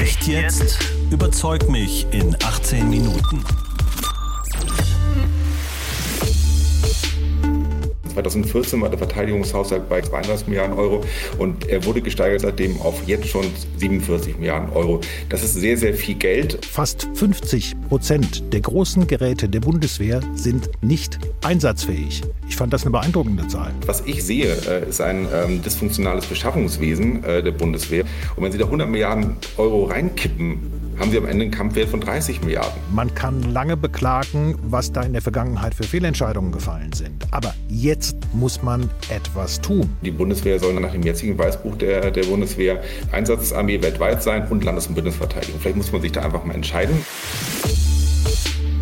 Echt jetzt? Überzeug mich in 18 Minuten. 2014 war der Verteidigungshaushalt bei 32 Milliarden Euro und er wurde gesteigert seitdem auf jetzt schon 47 Milliarden Euro. Das ist sehr, sehr viel Geld. Fast 50 Prozent der großen Geräte der Bundeswehr sind nicht einsatzfähig. Ich fand das eine beeindruckende Zahl. Was ich sehe, äh, ist ein ähm, dysfunktionales Beschaffungswesen äh, der Bundeswehr. Und wenn Sie da 100 Milliarden Euro reinkippen, haben Sie am Ende einen Kampfwert von 30 Milliarden. Man kann lange beklagen, was da in der Vergangenheit für Fehlentscheidungen gefallen sind. Aber jetzt muss man etwas tun. Die Bundeswehr soll nach dem jetzigen Weißbuch der, der Bundeswehr Einsatzarmee weltweit sein und Landes- und Bündnisverteidigung. Vielleicht muss man sich da einfach mal entscheiden.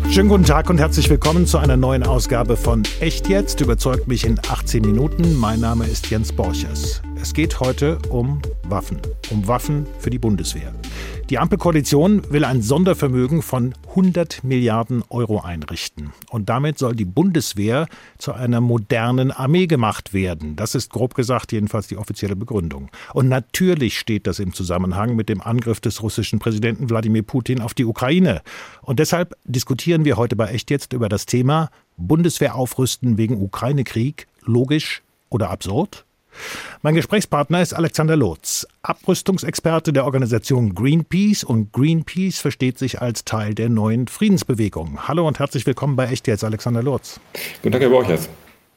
Schönen guten Tag und herzlich willkommen zu einer neuen Ausgabe von Echt jetzt. Überzeugt mich in 18 Minuten. Mein Name ist Jens Borchers. Es geht heute um Waffen. Um Waffen für die Bundeswehr. Die Ampelkoalition will ein Sondervermögen von 100 Milliarden Euro einrichten. Und damit soll die Bundeswehr zu einer modernen Armee gemacht werden. Das ist grob gesagt jedenfalls die offizielle Begründung. Und natürlich steht das im Zusammenhang mit dem Angriff des russischen Präsidenten Wladimir Putin auf die Ukraine. Und deshalb diskutieren wir heute bei Echt jetzt über das Thema Bundeswehr aufrüsten wegen Ukraine-Krieg, logisch oder absurd? Mein Gesprächspartner ist Alexander Lotz, Abrüstungsexperte der Organisation Greenpeace und Greenpeace versteht sich als Teil der neuen Friedensbewegung. Hallo und herzlich willkommen bei Echt jetzt, Alexander Lotz. Guten Tag, Herr Borchers.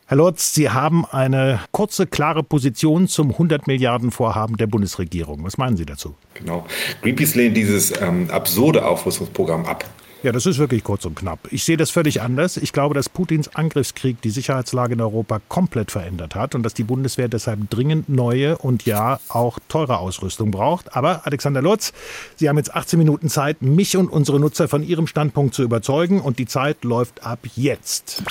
Herr Lotz, Sie haben eine kurze, klare Position zum 100 Milliarden Vorhaben der Bundesregierung. Was meinen Sie dazu? Genau. Greenpeace lehnt dieses ähm, absurde Aufrüstungsprogramm ab. Ja, das ist wirklich kurz und knapp. Ich sehe das völlig anders. Ich glaube, dass Putins Angriffskrieg die Sicherheitslage in Europa komplett verändert hat und dass die Bundeswehr deshalb dringend neue und ja auch teure Ausrüstung braucht. Aber Alexander Lutz, Sie haben jetzt 18 Minuten Zeit, mich und unsere Nutzer von Ihrem Standpunkt zu überzeugen und die Zeit läuft ab jetzt.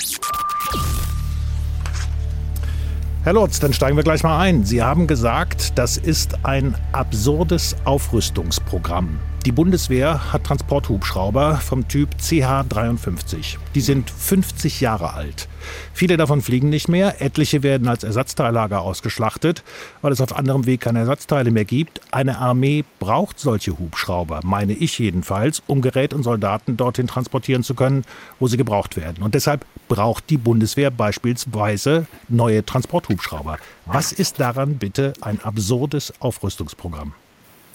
Herr Lutz, dann steigen wir gleich mal ein. Sie haben gesagt, das ist ein absurdes Aufrüstungsprogramm. Die Bundeswehr hat Transporthubschrauber vom Typ CH-53. Die sind 50 Jahre alt. Viele davon fliegen nicht mehr, etliche werden als Ersatzteillager ausgeschlachtet, weil es auf anderem Weg keine Ersatzteile mehr gibt. Eine Armee braucht solche Hubschrauber, meine ich jedenfalls, um Gerät und Soldaten dorthin transportieren zu können, wo sie gebraucht werden. Und deshalb braucht die Bundeswehr beispielsweise neue Transporthubschrauber. Was ist daran bitte ein absurdes Aufrüstungsprogramm?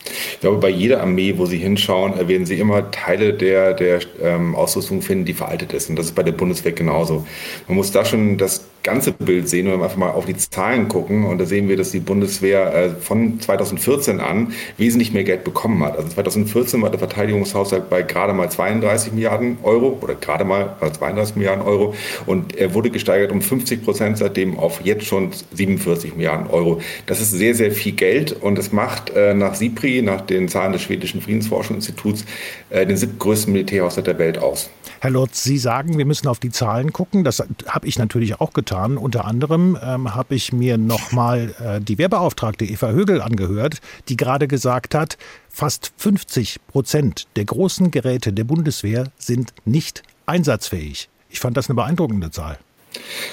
Ich glaube, bei jeder Armee, wo Sie hinschauen, werden Sie immer Teile der, der ähm, Ausrüstung finden, die veraltet ist. Und das ist bei der Bundeswehr genauso. Man muss da schon das ganze Bild sehen und einfach mal auf die Zahlen gucken. Und da sehen wir, dass die Bundeswehr äh, von 2014 an wesentlich mehr Geld bekommen hat. Also 2014 war der Verteidigungshaushalt bei gerade mal 32 Milliarden Euro oder gerade mal 32 Milliarden Euro. Und er wurde gesteigert um 50 Prozent seitdem auf jetzt schon 47 Milliarden Euro. Das ist sehr, sehr viel Geld und es macht äh, nach SIPRI, nach den Zahlen des schwedischen Friedensforschungsinstituts, äh, den siebtgrößten Militärhaushalt der Welt aus. Herr Lotz, Sie sagen, wir müssen auf die Zahlen gucken. Das habe ich natürlich auch getan. Unter anderem ähm, habe ich mir nochmal äh, die Wehrbeauftragte Eva Högel angehört, die gerade gesagt hat, fast 50 Prozent der großen Geräte der Bundeswehr sind nicht einsatzfähig. Ich fand das eine beeindruckende Zahl.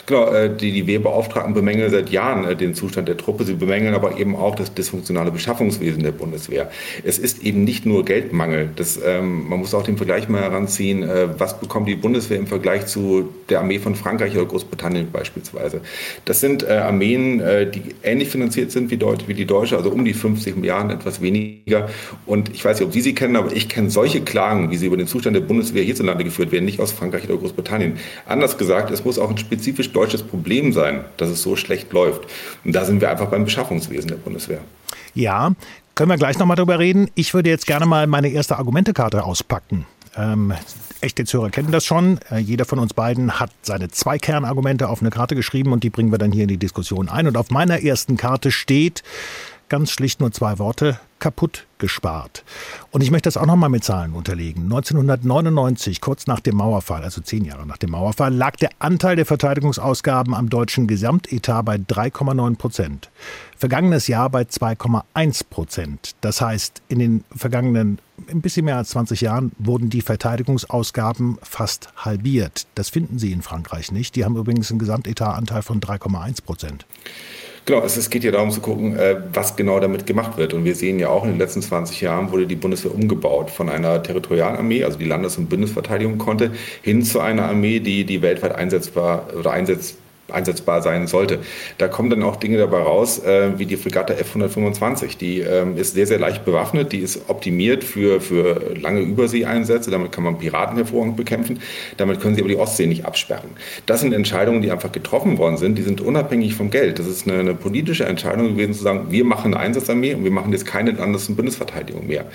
Genau, äh, die, die Wehrbeauftragten bemängeln seit Jahren äh, den Zustand der Truppe. Sie bemängeln aber eben auch das dysfunktionale Beschaffungswesen der Bundeswehr. Es ist eben nicht nur Geldmangel. Das, ähm, man muss auch den Vergleich mal heranziehen. Äh, was bekommt die Bundeswehr im Vergleich zu der Armee von Frankreich oder Großbritannien beispielsweise? Das sind äh, Armeen, äh, die ähnlich finanziert sind wie, Deut wie die deutsche, also um die 50 Milliarden, etwas weniger. Und ich weiß nicht, ob Sie sie kennen, aber ich kenne solche Klagen, wie sie über den Zustand der Bundeswehr hierzulande geführt werden, nicht aus Frankreich oder Großbritannien. Anders gesagt, es muss auch ein spezifisch deutsches Problem sein, dass es so schlecht läuft. Und da sind wir einfach beim Beschaffungswesen der Bundeswehr. Ja, können wir gleich nochmal drüber reden. Ich würde jetzt gerne mal meine erste Argumentekarte auspacken. Ähm, echte Hörer kennen das schon. Äh, jeder von uns beiden hat seine zwei Kernargumente auf eine Karte geschrieben und die bringen wir dann hier in die Diskussion ein. Und auf meiner ersten Karte steht ganz schlicht nur zwei Worte, kaputt gespart. Und ich möchte das auch nochmal mit Zahlen unterlegen. 1999, kurz nach dem Mauerfall, also zehn Jahre nach dem Mauerfall, lag der Anteil der Verteidigungsausgaben am deutschen Gesamtetat bei 3,9 Prozent. Vergangenes Jahr bei 2,1 Prozent. Das heißt, in den vergangenen ein bisschen mehr als 20 Jahren wurden die Verteidigungsausgaben fast halbiert. Das finden Sie in Frankreich nicht. Die haben übrigens einen Gesamtetatanteil von 3,1 Prozent. Genau, es, geht ja darum zu gucken, äh, was genau damit gemacht wird. Und wir sehen ja auch, in den letzten 20 Jahren wurde die Bundeswehr umgebaut von einer Territorialarmee, also die Landes- und Bundesverteidigung konnte, hin zu einer Armee, die, die weltweit einsetzbar oder einsetzt einsetzbar sein sollte. Da kommen dann auch Dinge dabei raus, äh, wie die Fregatte F-125. Die ähm, ist sehr, sehr leicht bewaffnet, die ist optimiert für, für lange Überseeeinsätze. Damit kann man Piraten hervorragend bekämpfen. Damit können sie aber die Ostsee nicht absperren. Das sind Entscheidungen, die einfach getroffen worden sind. Die sind unabhängig vom Geld. Das ist eine, eine politische Entscheidung gewesen, zu sagen, wir machen eine Einsatzarmee und wir machen jetzt keine Landes- und Bundesverteidigung mehr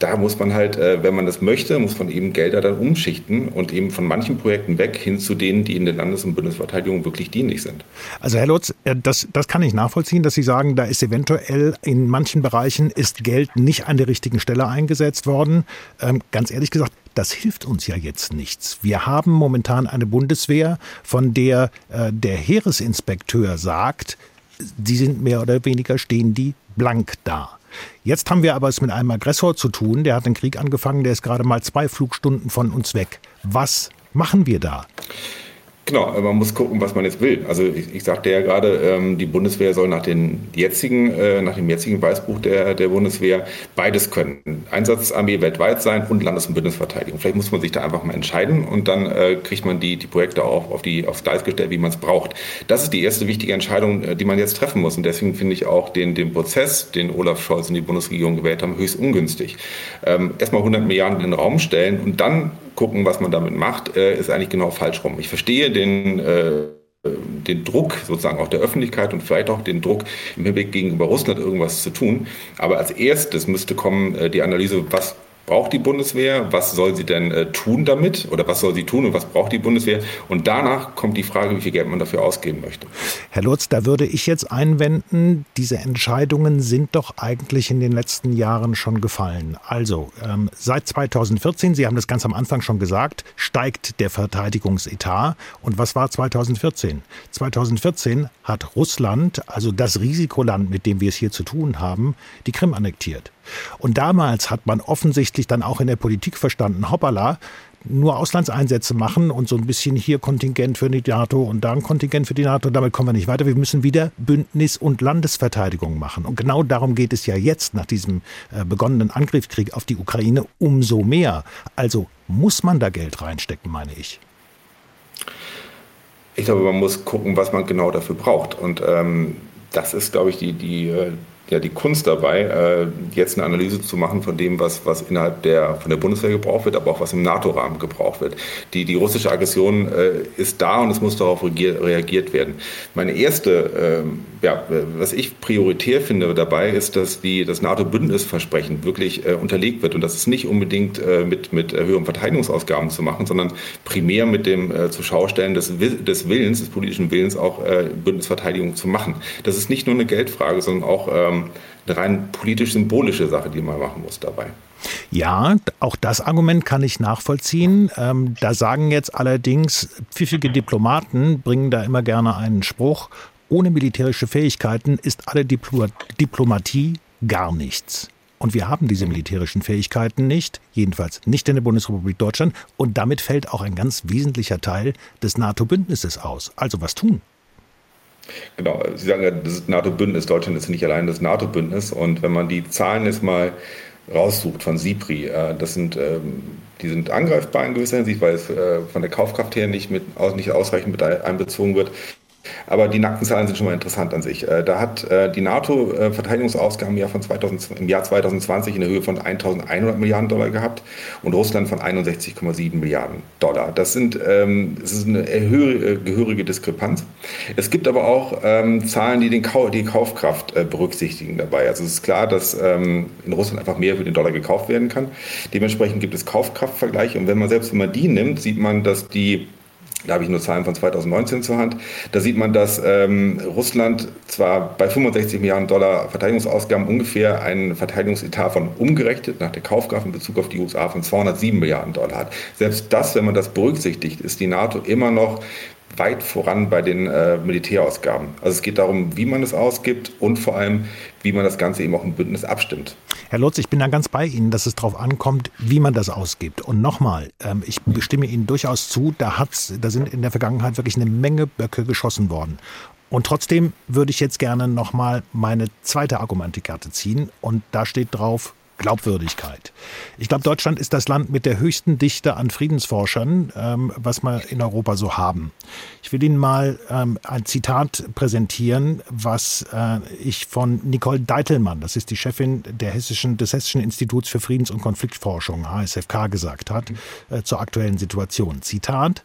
da muss man halt, äh, wenn man das möchte, muss man eben Gelder dann umschichten und eben von manchen Projekten weg hin zu denen, die in der Landes- und Bundesverteidigung wirklich dienlich sind. Also Herr Lutz, äh, das, das kann ich nachvollziehen, dass Sie sagen, da ist eventuell in manchen Bereichen ist Geld nicht an der richtigen Stelle eingesetzt worden. Ähm, ganz ehrlich gesagt, das hilft uns ja jetzt nichts. Wir haben momentan eine Bundeswehr, von der äh, der Heeresinspekteur sagt, die sind mehr oder weniger stehen die blank da. Jetzt haben wir aber es mit einem Aggressor zu tun, der hat den Krieg angefangen, der ist gerade mal zwei Flugstunden von uns weg. Was machen wir da? Genau, man muss gucken, was man jetzt will. Also ich, ich sagte ja gerade, ähm, die Bundeswehr soll nach, den jetzigen, äh, nach dem jetzigen Weißbuch der, der Bundeswehr beides können. Einsatzarmee weltweit sein und Landes- und Bundesverteidigung. Vielleicht muss man sich da einfach mal entscheiden und dann äh, kriegt man die, die Projekte auch auf die, aufs Gleis gestellt, wie man es braucht. Das ist die erste wichtige Entscheidung, äh, die man jetzt treffen muss. Und deswegen finde ich auch den, den Prozess, den Olaf Scholz und die Bundesregierung gewählt haben, höchst ungünstig. Ähm, erstmal 100 Milliarden in den Raum stellen und dann gucken, was man damit macht, äh, ist eigentlich genau falsch rum. Ich verstehe den, äh, den Druck sozusagen auch der Öffentlichkeit und vielleicht auch den Druck im Hinblick gegenüber Russland irgendwas zu tun. Aber als erstes müsste kommen äh, die Analyse, was braucht die Bundeswehr, was soll sie denn äh, tun damit oder was soll sie tun und was braucht die Bundeswehr. Und danach kommt die Frage, wie viel Geld man dafür ausgeben möchte. Herr Lutz, da würde ich jetzt einwenden, diese Entscheidungen sind doch eigentlich in den letzten Jahren schon gefallen. Also ähm, seit 2014, Sie haben das ganz am Anfang schon gesagt, steigt der Verteidigungsetat. Und was war 2014? 2014 hat Russland, also das Risikoland, mit dem wir es hier zu tun haben, die Krim annektiert. Und damals hat man offensichtlich dann auch in der Politik verstanden, hoppala, nur Auslandseinsätze machen und so ein bisschen hier Kontingent für die NATO und da ein Kontingent für die NATO, damit kommen wir nicht weiter. Wir müssen wieder Bündnis- und Landesverteidigung machen. Und genau darum geht es ja jetzt nach diesem äh, begonnenen Angriffskrieg auf die Ukraine umso mehr. Also muss man da Geld reinstecken, meine ich. Ich glaube, man muss gucken, was man genau dafür braucht. Und ähm, das ist, glaube ich, die, die, äh, ja die Kunst dabei, äh, jetzt eine Analyse zu machen von dem, was, was innerhalb der, von der Bundeswehr gebraucht wird, aber auch was im NATO-Rahmen gebraucht wird. Die, die russische Aggression äh, ist da und es muss darauf reagiert werden. Meine erste, äh, ja, was ich prioritär finde dabei, ist, dass die, das NATO-Bündnisversprechen wirklich äh, unterlegt wird und das ist nicht unbedingt äh, mit, mit höheren Verteidigungsausgaben zu machen, sondern primär mit dem äh, Zuschaustellen des, des Willens, des politischen Willens auch äh, Bündnisverteidigung zu machen. Das ist nicht nur eine Geldfrage, sondern auch ähm, eine rein politisch-symbolische Sache, die man machen muss dabei. Ja, auch das Argument kann ich nachvollziehen. Ähm, da sagen jetzt allerdings pfiffige Diplomaten, bringen da immer gerne einen Spruch, ohne militärische Fähigkeiten ist alle Diplo Diplomatie gar nichts. Und wir haben diese militärischen Fähigkeiten nicht, jedenfalls nicht in der Bundesrepublik Deutschland. Und damit fällt auch ein ganz wesentlicher Teil des NATO-Bündnisses aus. Also was tun? Genau, Sie sagen ja, das NATO-Bündnis, Deutschland ist nicht allein das NATO-Bündnis. Und wenn man die Zahlen jetzt mal raussucht von SIPRI, äh, das sind, ähm, die sind angreifbar in gewisser Hinsicht, weil es äh, von der Kaufkraft her nicht, mit, nicht ausreichend mit einbezogen wird. Aber die nackten Zahlen sind schon mal interessant an sich. Äh, da hat die NATO Verteidigungsausgaben im Jahr, von 2000, im Jahr 2020 in der Höhe von 1.100 Milliarden Dollar gehabt und Russland von 61,7 Milliarden Dollar. Das, sind, ähm, das ist eine gehörige Diskrepanz. Es gibt aber auch ähm, Zahlen, die den die Kaufkraft äh, berücksichtigen dabei. Also es ist klar, dass ähm, in Russland einfach mehr für den Dollar gekauft werden kann. Dementsprechend gibt es Kaufkraftvergleiche und wenn man selbst man die nimmt, sieht man, dass die da habe ich nur Zahlen von 2019 zur Hand. Da sieht man, dass ähm, Russland zwar bei 65 Milliarden Dollar Verteidigungsausgaben ungefähr einen Verteidigungsetat von umgerechnet nach der Kaufkraft in Bezug auf die USA von 207 Milliarden Dollar hat. Selbst das, wenn man das berücksichtigt, ist die NATO immer noch weit voran bei den äh, Militärausgaben. Also es geht darum, wie man es ausgibt und vor allem, wie man das Ganze eben auch im Bündnis abstimmt. Herr Lutz, ich bin da ganz bei Ihnen, dass es darauf ankommt, wie man das ausgibt. Und nochmal, ähm, ich bestimme Ihnen durchaus zu, da, hat's, da sind in der Vergangenheit wirklich eine Menge Böcke geschossen worden. Und trotzdem würde ich jetzt gerne nochmal meine zweite Argumentekarte ziehen. Und da steht drauf Glaubwürdigkeit. Ich glaube, Deutschland ist das Land mit der höchsten Dichte an Friedensforschern, ähm, was wir in Europa so haben. Ich will Ihnen mal ähm, ein Zitat präsentieren, was äh, ich von Nicole Deitelmann, das ist die Chefin der Hessischen, des Hessischen Instituts für Friedens- und Konfliktforschung, HSFK, gesagt hat, äh, zur aktuellen Situation. Zitat,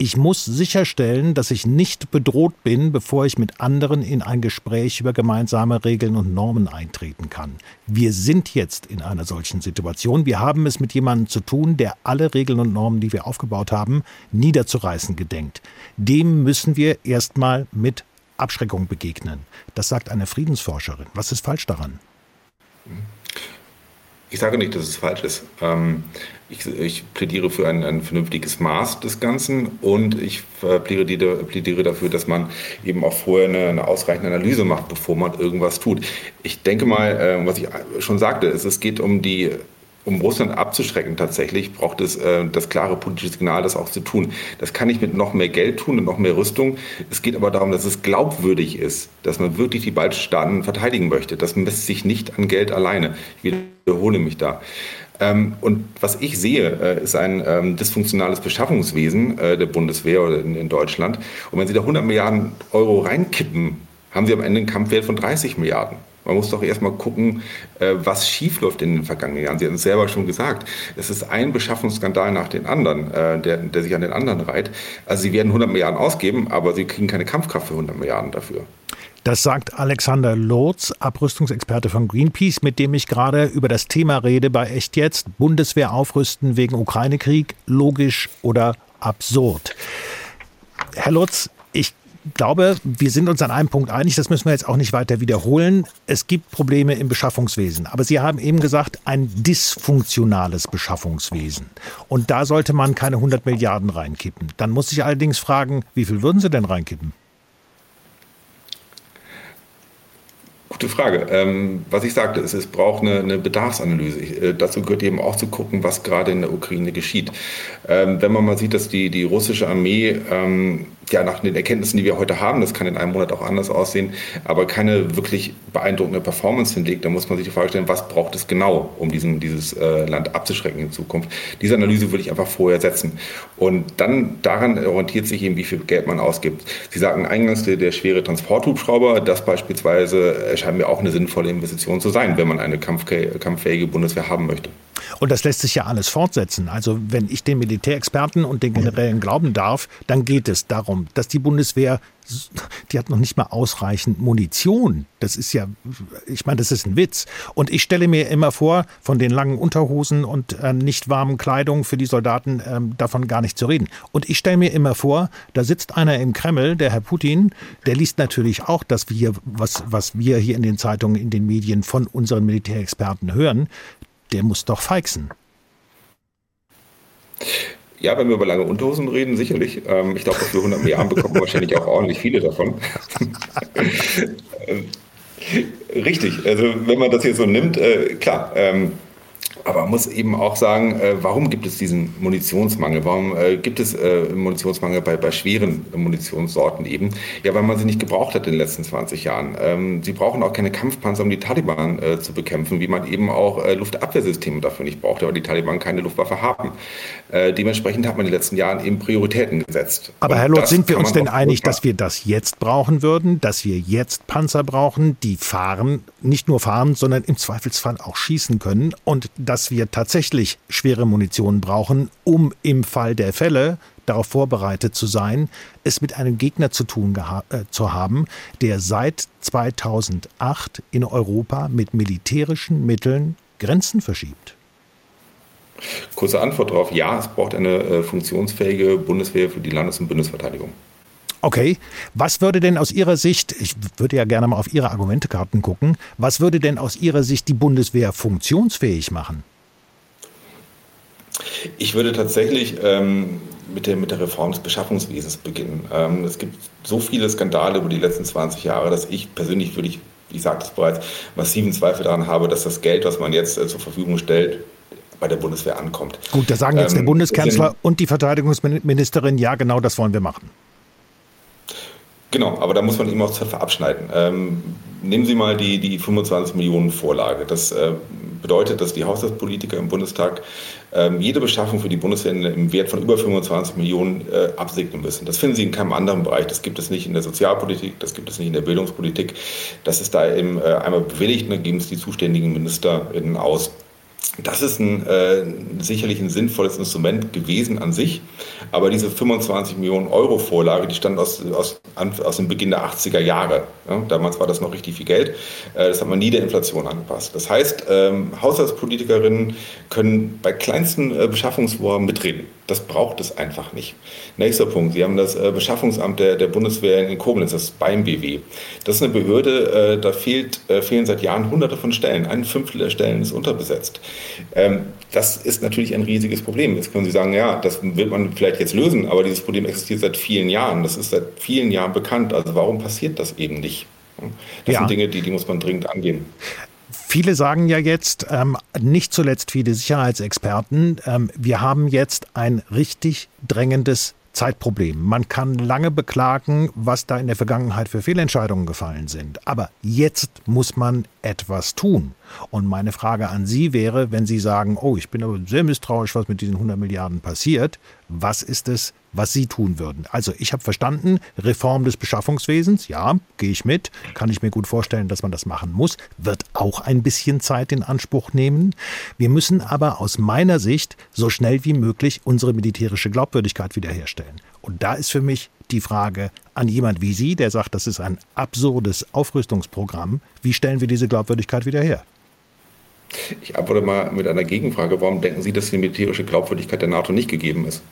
ich muss sicherstellen, dass ich nicht bedroht bin, bevor ich mit anderen in ein Gespräch über gemeinsame Regeln und Normen eintreten kann. Wir sind jetzt in einer solchen Situation. Wir haben es mit jemandem zu tun, der alle Regeln und Normen, die wir aufgebaut haben, niederzureißen gedenkt. Dem müssen wir erstmal mit Abschreckung begegnen. Das sagt eine Friedensforscherin. Was ist falsch daran? Ich sage nicht, dass es falsch ist. Ähm, ich, ich, plädiere für ein, ein, vernünftiges Maß des Ganzen und ich plädiere, plädiere, dafür, dass man eben auch vorher eine, eine, ausreichende Analyse macht, bevor man irgendwas tut. Ich denke mal, äh, was ich schon sagte, ist, es geht um die um Russland abzuschrecken tatsächlich, braucht es äh, das klare politische Signal, das auch zu tun. Das kann ich mit noch mehr Geld tun und noch mehr Rüstung. Es geht aber darum, dass es glaubwürdig ist, dass man wirklich die baltischen Staaten verteidigen möchte. Das misst sich nicht an Geld alleine. Ich wiederhole mich da. Ähm, und was ich sehe, äh, ist ein ähm, dysfunktionales Beschaffungswesen äh, der Bundeswehr oder in, Deutschland. Und wenn Sie da 100 Milliarden Euro reinkippen, haben Sie am Ende einen Kampfwert von 30 Milliarden. Man muss doch erstmal gucken, äh, was schiefläuft in den vergangenen Jahren. Sie hatten es selber schon gesagt. Es ist ein Beschaffungsskandal nach dem anderen, der, der sich an den anderen reiht. Also Sie werden 100 Milliarden ausgeben, aber Sie kriegen keine Kampfkraft für 100 Milliarden dafür. Das sagt Alexander Lotz, Abrüstungsexperte von Greenpeace, mit dem ich gerade über das Thema rede bei Echt Jetzt. Bundeswehr aufrüsten wegen Ukraine-Krieg, logisch oder absurd. Herr Lutz, ich glaube, wir sind uns an einem Punkt einig, das müssen wir jetzt auch nicht weiter wiederholen. Es gibt Probleme im Beschaffungswesen. Aber Sie haben eben gesagt, ein dysfunktionales Beschaffungswesen. Und da sollte man keine 100 Milliarden reinkippen. Dann muss ich allerdings fragen, wie viel würden Sie denn reinkippen? Gute Frage. Ähm, was ich sagte, ist, es braucht eine, eine Bedarfsanalyse. Ich, äh, dazu gehört eben auch zu gucken, was gerade in der Ukraine geschieht. Ähm, wenn man mal sieht, dass die, die russische Armee ähm, ja, nach den Erkenntnissen, die wir heute haben, das kann in einem Monat auch anders aussehen, aber keine wirklich beeindruckende Performance hinlegt, dann muss man sich die Frage stellen, was braucht es genau, um diesen, dieses äh, Land abzuschrecken in Zukunft. Diese Analyse würde ich einfach vorher setzen. Und dann daran orientiert sich eben, wie viel Geld man ausgibt. Sie sagten eingangs, der, der schwere Transporthubschrauber, das beispielsweise erscheint mir auch eine sinnvolle Investition zu sein, wenn man eine kampffähige Bundeswehr haben möchte. Und das lässt sich ja alles fortsetzen. Also wenn ich den Militärexperten und den Generälen glauben darf, dann geht es darum, dass die Bundeswehr, die hat noch nicht mal ausreichend Munition. Das ist ja, ich meine, das ist ein Witz. Und ich stelle mir immer vor, von den langen Unterhosen und äh, nicht warmen Kleidung für die Soldaten äh, davon gar nicht zu reden. Und ich stelle mir immer vor, da sitzt einer im Kreml, der Herr Putin, der liest natürlich auch, dass wir, was, was wir hier in den Zeitungen, in den Medien von unseren Militärexperten hören der muss doch feixen. Ja, wenn wir über lange Unterhosen reden, sicherlich. Ähm, ich glaube, für 100 Milliarden bekommen wir wahrscheinlich auch ordentlich viele davon. Richtig, also wenn man das hier so nimmt, äh, klar. Ähm, aber man muss eben auch sagen, äh, warum gibt es diesen Munitionsmangel? Warum äh, gibt es äh, Munitionsmangel bei, bei schweren Munitionssorten eben? Ja, weil man sie nicht gebraucht hat in den letzten 20 Jahren. Ähm, sie brauchen auch keine Kampfpanzer, um die Taliban zu bekämpfen, wie man eben auch Luftabwehrsysteme dafür nicht braucht, weil die Taliban keine Luftwaffe haben. Dementsprechend hat man in den letzten Jahren eben Prioritäten gesetzt. Aber Und Herr Lutz, sind wir uns denn einig, dass wir das jetzt brauchen würden, dass wir jetzt Panzer brauchen, die fahren, nicht nur fahren, sondern im Zweifelsfall auch schießen können und dass wir tatsächlich schwere Munition brauchen, um im Fall der Fälle darauf vorbereitet zu sein, es mit einem Gegner zu tun äh, zu haben, der seit 2008 in Europa mit militärischen Mitteln Grenzen verschiebt. Kurze Antwort darauf, ja, es braucht eine äh, funktionsfähige Bundeswehr für die Landes- und Bundesverteidigung. Okay, was würde denn aus Ihrer Sicht, ich würde ja gerne mal auf Ihre Argumentekarten gucken, was würde denn aus Ihrer Sicht die Bundeswehr funktionsfähig machen? Ich würde tatsächlich ähm, mit, der, mit der Reform des Beschaffungswesens beginnen. Ähm, es gibt so viele Skandale über die letzten 20 Jahre, dass ich persönlich würde ich, ich sagte es bereits, massiven Zweifel daran habe, dass das Geld, was man jetzt äh, zur Verfügung stellt, bei der Bundeswehr ankommt. Gut, da sagen jetzt ähm, der Bundeskanzler und die Verteidigungsministerin, ja, genau das wollen wir machen. Genau, aber da muss man eben auch Zöpfe abschneiden. Ähm, nehmen Sie mal die, die 25 Millionen Vorlage. Das äh, bedeutet, dass die Haushaltspolitiker im Bundestag ähm, jede Beschaffung für die Bundeswehr im Wert von über 25 Millionen äh, absegnen müssen. Das finden Sie in keinem anderen Bereich. Das gibt es nicht in der Sozialpolitik, das gibt es nicht in der Bildungspolitik. Das ist da eben äh, einmal bewilligt und dann geben es die zuständigen MinisterInnen aus. Das ist ein, äh, sicherlich ein sinnvolles Instrument gewesen an sich, aber diese 25 Millionen Euro Vorlage, die stand aus, aus, aus dem Beginn der 80er Jahre. Ja, damals war das noch richtig viel Geld. Äh, das hat man nie der Inflation angepasst. Das heißt, ähm, Haushaltspolitikerinnen können bei kleinsten äh, Beschaffungsvorhaben mitreden. Das braucht es einfach nicht. Nächster Punkt. Sie haben das äh, Beschaffungsamt der, der Bundeswehr in Koblenz, das beim BW. Das ist eine Behörde, äh, da fehlt, äh, fehlen seit Jahren hunderte von Stellen. Ein Fünftel der Stellen ist unterbesetzt. Ähm, das ist natürlich ein riesiges Problem. Jetzt können Sie sagen, ja, das wird man vielleicht jetzt lösen, aber dieses Problem existiert seit vielen Jahren. Das ist seit vielen Jahren bekannt. Also warum passiert das eben nicht? Das ja. sind Dinge, die, die muss man dringend angehen. Viele sagen ja jetzt, ähm, nicht zuletzt viele Sicherheitsexperten, ähm, wir haben jetzt ein richtig drängendes Zeitproblem. Man kann lange beklagen, was da in der Vergangenheit für Fehlentscheidungen gefallen sind. Aber jetzt muss man etwas tun. Und meine Frage an Sie wäre, wenn Sie sagen, oh, ich bin aber sehr misstrauisch, was mit diesen 100 Milliarden passiert, was ist es, was Sie tun würden? Also ich habe verstanden, Reform des Beschaffungswesens, ja, gehe ich mit, kann ich mir gut vorstellen, dass man das machen muss, wird auch ein bisschen Zeit in Anspruch nehmen. Wir müssen aber aus meiner Sicht so schnell wie möglich unsere militärische Glaubwürdigkeit wiederherstellen. Und da ist für mich die Frage an jemand wie Sie, der sagt, das ist ein absurdes Aufrüstungsprogramm, wie stellen wir diese Glaubwürdigkeit wieder her? Ich antworte mal mit einer Gegenfrage. Warum denken Sie, dass die militärische Glaubwürdigkeit der NATO nicht gegeben ist?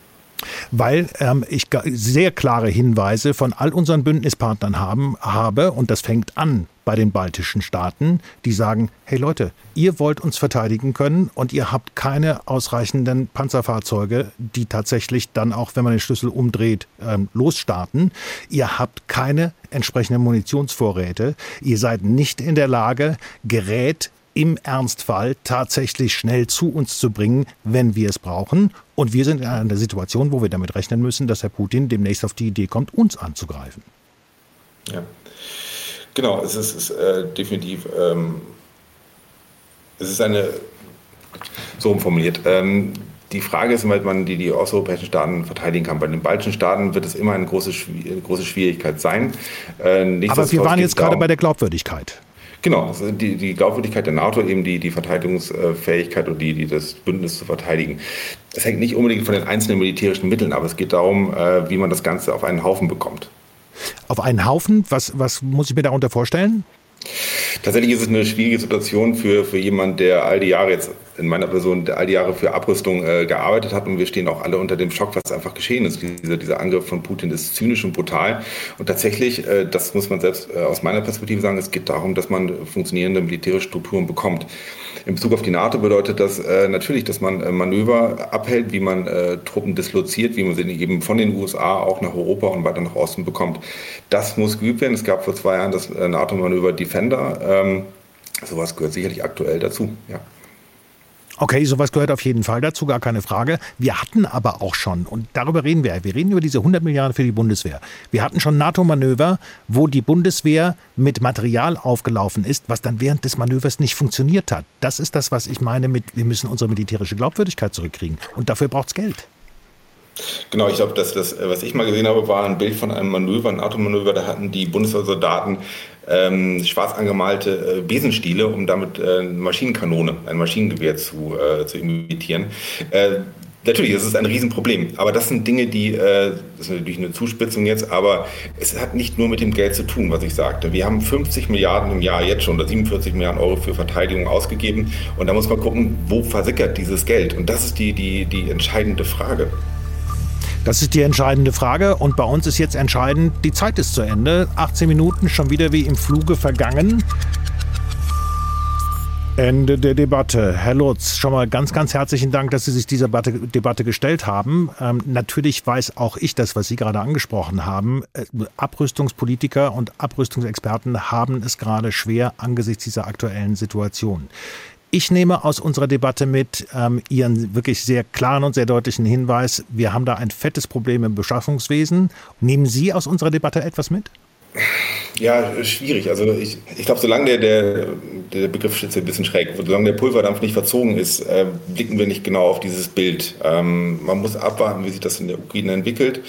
Weil ähm, ich sehr klare Hinweise von all unseren Bündnispartnern haben, habe, und das fängt an bei den baltischen Staaten, die sagen, hey Leute, ihr wollt uns verteidigen können und ihr habt keine ausreichenden Panzerfahrzeuge, die tatsächlich dann auch, wenn man den Schlüssel umdreht, ähm, losstarten. Ihr habt keine entsprechenden Munitionsvorräte. Ihr seid nicht in der Lage, Gerät im Ernstfall tatsächlich schnell zu uns zu bringen, wenn wir es brauchen. Und wir sind in einer Situation, wo wir damit rechnen müssen, dass Herr Putin demnächst auf die Idee kommt, uns anzugreifen. Ja, genau. Es ist, ist äh, definitiv, ähm, es ist eine, so umformuliert. Ähm, die Frage ist, wie man die, die osteuropäischen Staaten verteidigen kann. Bei den baltischen Staaten wird es immer eine große, große Schwierigkeit sein. Äh, Aber wir waren jetzt gerade bei der Glaubwürdigkeit. Genau, also die, die Glaubwürdigkeit der NATO, eben die, die Verteidigungsfähigkeit und die, die das Bündnis zu verteidigen. Es hängt nicht unbedingt von den einzelnen militärischen Mitteln ab. Es geht darum, äh, wie man das Ganze auf einen Haufen bekommt. Auf einen Haufen? Was, was muss ich mir darunter vorstellen? Tatsächlich ist es eine schwierige Situation für, für jemanden, der all die Jahre jetzt in meiner Person all die Jahre für Abrüstung äh, gearbeitet hat und wir stehen auch alle unter dem Schock, was einfach geschehen ist. Dieser, dieser Angriff von Putin ist zynisch und brutal und tatsächlich, äh, das muss man selbst äh, aus meiner Perspektive sagen, es geht darum, dass man funktionierende militärische Strukturen bekommt. In Bezug auf die NATO bedeutet das äh, natürlich, dass man äh, Manöver abhält, wie man äh, Truppen disloziert, wie man sie eben von den USA auch nach Europa und weiter nach Osten bekommt. Das muss geübt werden. Es gab vor zwei Jahren das NATO-Manöver Defender. Ähm, sowas gehört sicherlich aktuell dazu, ja. Okay, sowas gehört auf jeden Fall dazu, gar keine Frage. Wir hatten aber auch schon, und darüber reden wir, wir reden über diese 100 Milliarden für die Bundeswehr. Wir hatten schon NATO-Manöver, wo die Bundeswehr mit Material aufgelaufen ist, was dann während des Manövers nicht funktioniert hat. Das ist das, was ich meine mit, wir müssen unsere militärische Glaubwürdigkeit zurückkriegen. Und dafür braucht es Geld. Genau, ich glaube, dass das, was ich mal gesehen habe, war ein Bild von einem Manöver, ein Automanöver. Da hatten die Bundeswehrsoldaten ähm, schwarz angemalte äh, Besenstiele, um damit äh, Maschinenkanone, ein Maschinengewehr zu, äh, zu imitieren. Äh, Natürlich, das ist ein Riesenproblem. Aber das sind Dinge, die, äh, das ist natürlich eine Zuspitzung jetzt, aber es hat nicht nur mit dem Geld zu tun, was ich sagte. Wir haben 50 Milliarden im Jahr jetzt schon oder 47 Milliarden Euro für Verteidigung ausgegeben. Und da muss man gucken, wo versickert dieses Geld? Und das ist die, die, die entscheidende Frage. Das ist die entscheidende Frage und bei uns ist jetzt entscheidend, die Zeit ist zu Ende. 18 Minuten schon wieder wie im Fluge vergangen. Ende der Debatte. Herr Lutz, schon mal ganz, ganz herzlichen Dank, dass Sie sich dieser Debatte gestellt haben. Ähm, natürlich weiß auch ich das, was Sie gerade angesprochen haben. Äh, Abrüstungspolitiker und Abrüstungsexperten haben es gerade schwer angesichts dieser aktuellen Situation. Ich nehme aus unserer Debatte mit ähm, Ihren wirklich sehr klaren und sehr deutlichen Hinweis, wir haben da ein fettes Problem im Beschaffungswesen. Nehmen Sie aus unserer Debatte etwas mit? Ja, schwierig. Also ich, ich glaube, solange der, der, der Begriff steht ein bisschen schräg, solange der Pulverdampf nicht verzogen ist, äh, blicken wir nicht genau auf dieses Bild. Ähm, man muss abwarten, wie sich das in der Ukraine entwickelt.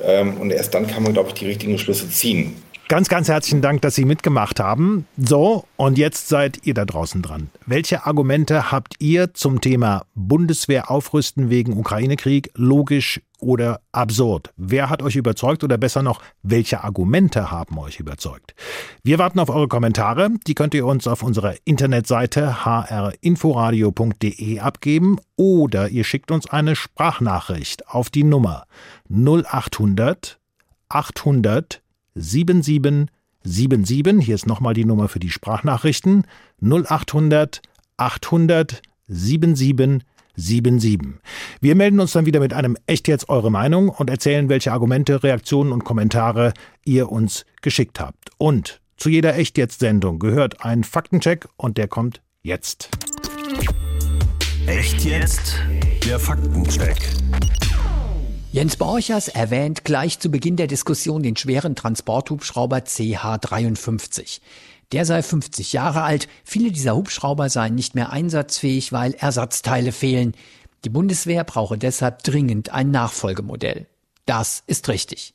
Ähm, und erst dann kann man, glaube ich, die richtigen Schlüsse ziehen. Ganz, ganz herzlichen Dank, dass Sie mitgemacht haben. So, und jetzt seid ihr da draußen dran. Welche Argumente habt ihr zum Thema Bundeswehr aufrüsten wegen Ukraine-Krieg logisch oder absurd? Wer hat euch überzeugt oder besser noch, welche Argumente haben euch überzeugt? Wir warten auf eure Kommentare. Die könnt ihr uns auf unserer Internetseite hrinforadio.de abgeben oder ihr schickt uns eine Sprachnachricht auf die Nummer 0800 800 7777. Hier ist nochmal die Nummer für die Sprachnachrichten 0800 800 7777. Wir melden uns dann wieder mit einem Echt jetzt eure Meinung und erzählen, welche Argumente, Reaktionen und Kommentare ihr uns geschickt habt. Und zu jeder Echt jetzt Sendung gehört ein Faktencheck und der kommt jetzt. Echt jetzt? Der Faktencheck. Jens Borchers erwähnt gleich zu Beginn der Diskussion den schweren Transporthubschrauber CH-53. Der sei 50 Jahre alt, viele dieser Hubschrauber seien nicht mehr einsatzfähig, weil Ersatzteile fehlen. Die Bundeswehr brauche deshalb dringend ein Nachfolgemodell. Das ist richtig.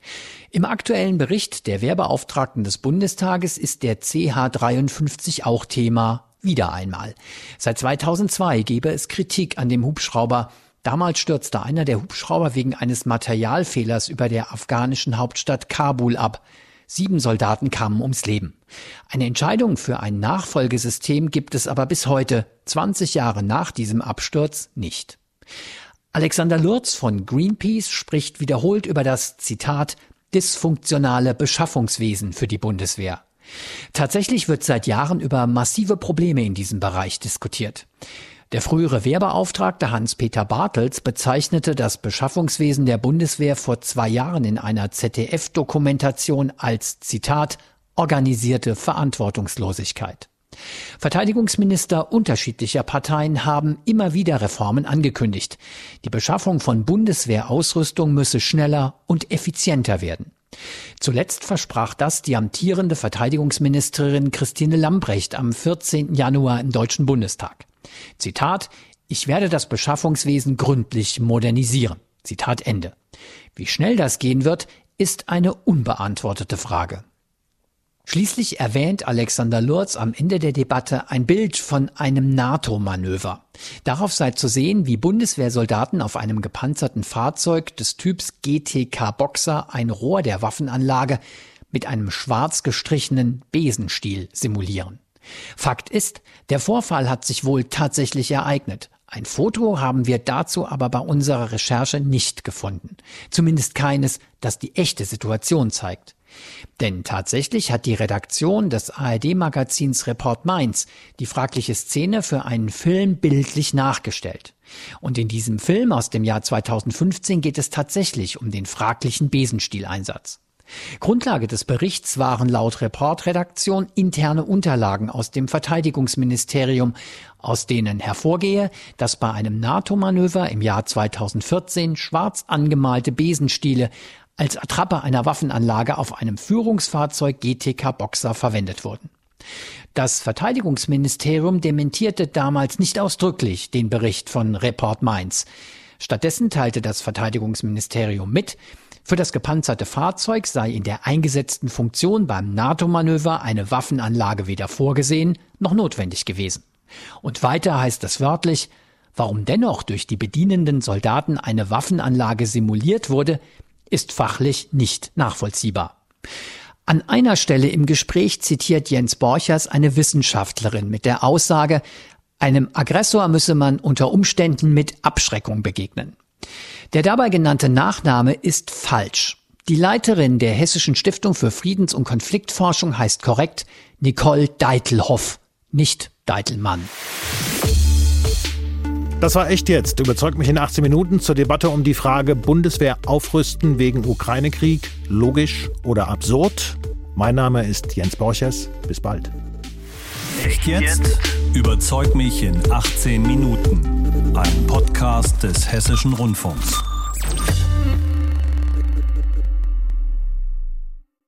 Im aktuellen Bericht der Wehrbeauftragten des Bundestages ist der CH-53 auch Thema, wieder einmal. Seit 2002 gebe es Kritik an dem Hubschrauber. Damals stürzte einer der Hubschrauber wegen eines Materialfehlers über der afghanischen Hauptstadt Kabul ab. Sieben Soldaten kamen ums Leben. Eine Entscheidung für ein Nachfolgesystem gibt es aber bis heute, 20 Jahre nach diesem Absturz, nicht. Alexander Lurz von Greenpeace spricht wiederholt über das Zitat dysfunktionale Beschaffungswesen für die Bundeswehr. Tatsächlich wird seit Jahren über massive Probleme in diesem Bereich diskutiert. Der frühere Wehrbeauftragte Hans-Peter Bartels bezeichnete das Beschaffungswesen der Bundeswehr vor zwei Jahren in einer ZDF-Dokumentation als Zitat organisierte Verantwortungslosigkeit. Verteidigungsminister unterschiedlicher Parteien haben immer wieder Reformen angekündigt. Die Beschaffung von Bundeswehrausrüstung müsse schneller und effizienter werden. Zuletzt versprach das die amtierende Verteidigungsministerin Christine Lambrecht am 14. Januar im Deutschen Bundestag. Zitat, ich werde das Beschaffungswesen gründlich modernisieren. Zitat Ende. Wie schnell das gehen wird, ist eine unbeantwortete Frage. Schließlich erwähnt Alexander Lurz am Ende der Debatte ein Bild von einem NATO-Manöver. Darauf sei zu sehen, wie Bundeswehrsoldaten auf einem gepanzerten Fahrzeug des Typs GTK Boxer ein Rohr der Waffenanlage mit einem schwarz gestrichenen Besenstiel simulieren. Fakt ist, der Vorfall hat sich wohl tatsächlich ereignet. Ein Foto haben wir dazu aber bei unserer Recherche nicht gefunden. Zumindest keines, das die echte Situation zeigt. Denn tatsächlich hat die Redaktion des ARD-Magazins Report Mainz die fragliche Szene für einen Film bildlich nachgestellt. Und in diesem Film aus dem Jahr 2015 geht es tatsächlich um den fraglichen Besenstieileinsatz. Grundlage des Berichts waren laut Reportredaktion interne Unterlagen aus dem Verteidigungsministerium, aus denen hervorgehe, dass bei einem NATO-Manöver im Jahr 2014 schwarz angemalte Besenstiele als Attrappe einer Waffenanlage auf einem Führungsfahrzeug GTK Boxer verwendet wurden. Das Verteidigungsministerium dementierte damals nicht ausdrücklich den Bericht von Report Mainz. Stattdessen teilte das Verteidigungsministerium mit, für das gepanzerte Fahrzeug sei in der eingesetzten Funktion beim NATO-Manöver eine Waffenanlage weder vorgesehen noch notwendig gewesen. Und weiter heißt es wörtlich, warum dennoch durch die bedienenden Soldaten eine Waffenanlage simuliert wurde, ist fachlich nicht nachvollziehbar. An einer Stelle im Gespräch zitiert Jens Borchers eine Wissenschaftlerin mit der Aussage, einem Aggressor müsse man unter Umständen mit Abschreckung begegnen. Der dabei genannte Nachname ist falsch. Die Leiterin der Hessischen Stiftung für Friedens- und Konfliktforschung heißt korrekt Nicole Deitelhoff, nicht Deitelmann. Das war echt jetzt. Überzeugt mich in 18 Minuten zur Debatte um die Frage Bundeswehr aufrüsten wegen Ukraine-Krieg. Logisch oder absurd? Mein Name ist Jens Borchers. Bis bald. Echt jetzt? Überzeug mich in 18 Minuten. Ein Podcast des Hessischen Rundfunks.